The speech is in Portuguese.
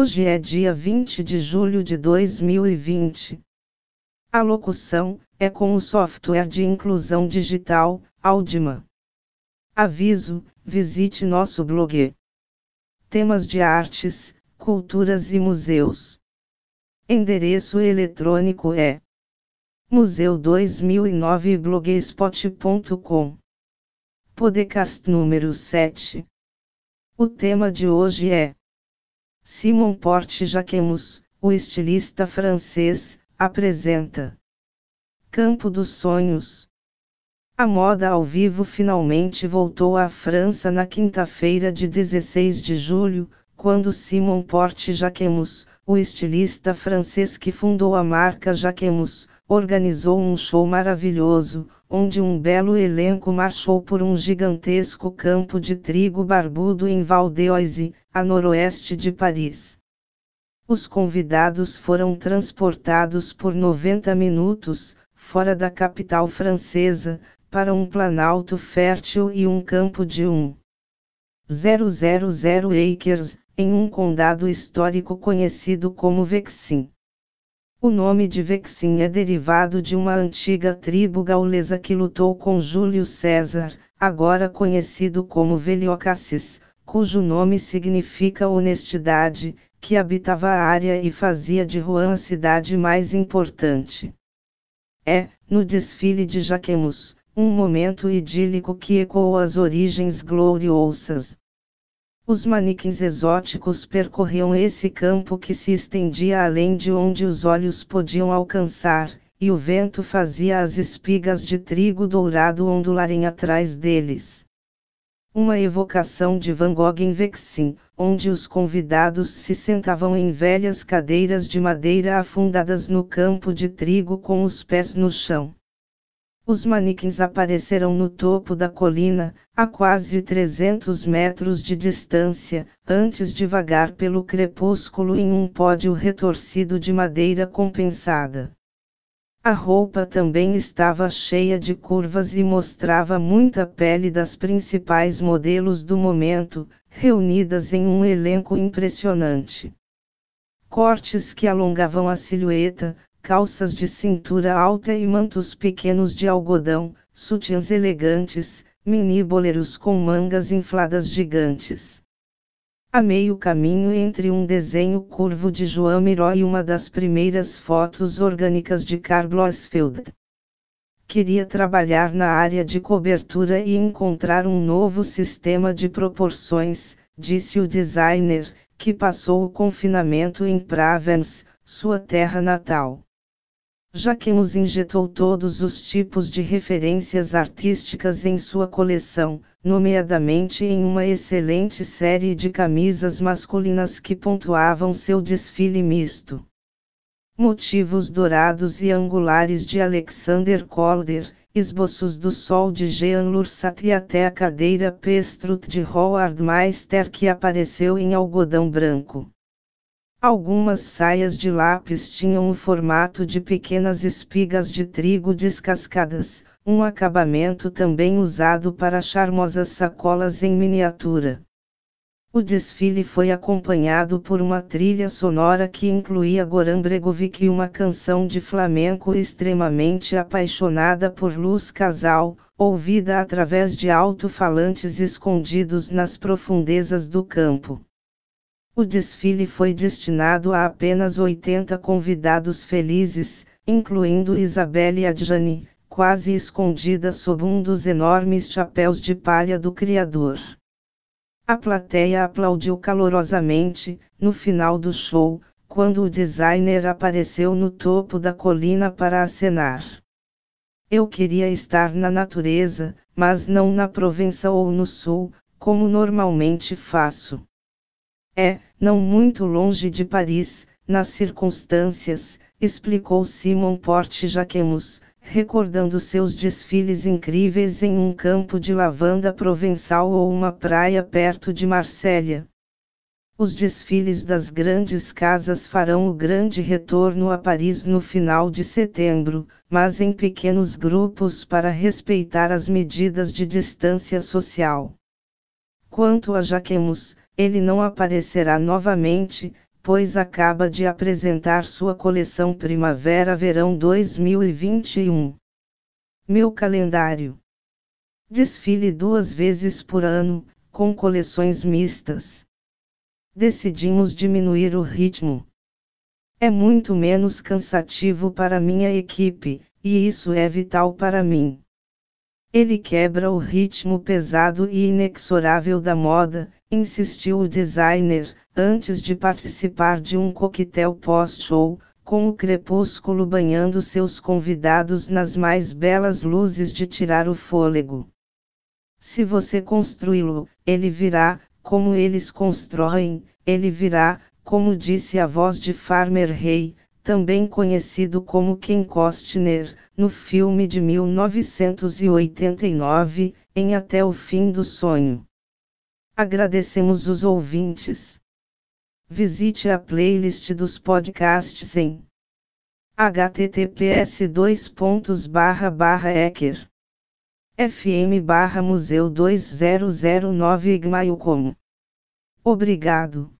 Hoje é dia 20 de julho de 2020. A locução é com o software de inclusão digital, Audima. Aviso: visite nosso blog. Temas de artes, culturas e museus. Endereço eletrônico é museu2009blogspot.com. Podcast número 7. O tema de hoje é Simon Porte Jacquemus, o estilista francês, apresenta Campo dos Sonhos. A moda ao vivo finalmente voltou à França na quinta-feira de 16 de julho, quando Simon Porte Jacquemus, o estilista francês que fundou a marca Jacquemus, organizou um show maravilhoso, onde um belo elenco marchou por um gigantesco campo de trigo barbudo em Val d'Oise, a noroeste de Paris. Os convidados foram transportados por 90 minutos, fora da capital francesa, para um planalto fértil e um campo de 1.000 acres, em um condado histórico conhecido como Vexin. O nome de Vexin é derivado de uma antiga tribo gaulesa que lutou com Júlio César, agora conhecido como Veliocassis, cujo nome significa honestidade, que habitava a área e fazia de Rouen a cidade mais importante. É, no desfile de Jaquemus, um momento idílico que ecoou as origens gloriosas, os manequins exóticos percorriam esse campo que se estendia além de onde os olhos podiam alcançar, e o vento fazia as espigas de trigo dourado ondularem atrás deles. Uma evocação de Van Gogh em Vexin, onde os convidados se sentavam em velhas cadeiras de madeira afundadas no campo de trigo com os pés no chão. Os manequins apareceram no topo da colina, a quase 300 metros de distância, antes de vagar pelo crepúsculo em um pódio retorcido de madeira compensada. A roupa também estava cheia de curvas e mostrava muita pele das principais modelos do momento, reunidas em um elenco impressionante. Cortes que alongavam a silhueta, calças de cintura alta e mantos pequenos de algodão, sutiãs elegantes, mini boleiros com mangas infladas gigantes. A meio caminho entre um desenho curvo de João Miró e uma das primeiras fotos orgânicas de Karl Blossfeld. Queria trabalhar na área de cobertura e encontrar um novo sistema de proporções, disse o designer, que passou o confinamento em Provence, sua terra natal. Jaquemus injetou todos os tipos de referências artísticas em sua coleção, nomeadamente em uma excelente série de camisas masculinas que pontuavam seu desfile misto. Motivos dourados e angulares de Alexander Calder, esboços do sol de Jean Lursat e até a cadeira Pestrut de Howard Meister que apareceu em algodão branco. Algumas saias de lápis tinham o formato de pequenas espigas de trigo descascadas, um acabamento também usado para charmosas sacolas em miniatura. O desfile foi acompanhado por uma trilha sonora que incluía Goran Bregovic e uma canção de flamenco extremamente apaixonada por Luz Casal, ouvida através de alto-falantes escondidos nas profundezas do campo. O desfile foi destinado a apenas 80 convidados felizes, incluindo Isabelle Adjani, quase escondida sob um dos enormes chapéus de palha do criador. A plateia aplaudiu calorosamente, no final do show, quando o designer apareceu no topo da colina para acenar. Eu queria estar na natureza, mas não na Provença ou no sul, como normalmente faço. É, não muito longe de Paris, nas circunstâncias, explicou Simon Porte Jaquemus, recordando seus desfiles incríveis em um campo de lavanda provençal ou uma praia perto de Marsella. Os desfiles das grandes casas farão o grande retorno a Paris no final de setembro, mas em pequenos grupos para respeitar as medidas de distância social. Quanto a Jaquemus, ele não aparecerá novamente, pois acaba de apresentar sua coleção Primavera-Verão 2021. Meu calendário. Desfile duas vezes por ano, com coleções mistas. Decidimos diminuir o ritmo. É muito menos cansativo para minha equipe, e isso é vital para mim. Ele quebra o ritmo pesado e inexorável da moda, insistiu o designer, antes de participar de um coquetel pós-show, com o crepúsculo banhando seus convidados nas mais belas luzes de tirar o fôlego. Se você construí-lo, ele virá, como eles constroem, ele virá, como disse a voz de Farmer Rey, também conhecido como Ken Costner, no filme de 1989, em Até o Fim do Sonho. Agradecemos os ouvintes. Visite a playlist dos podcasts em https ecker fm museu 2009 Igmail como. Obrigado.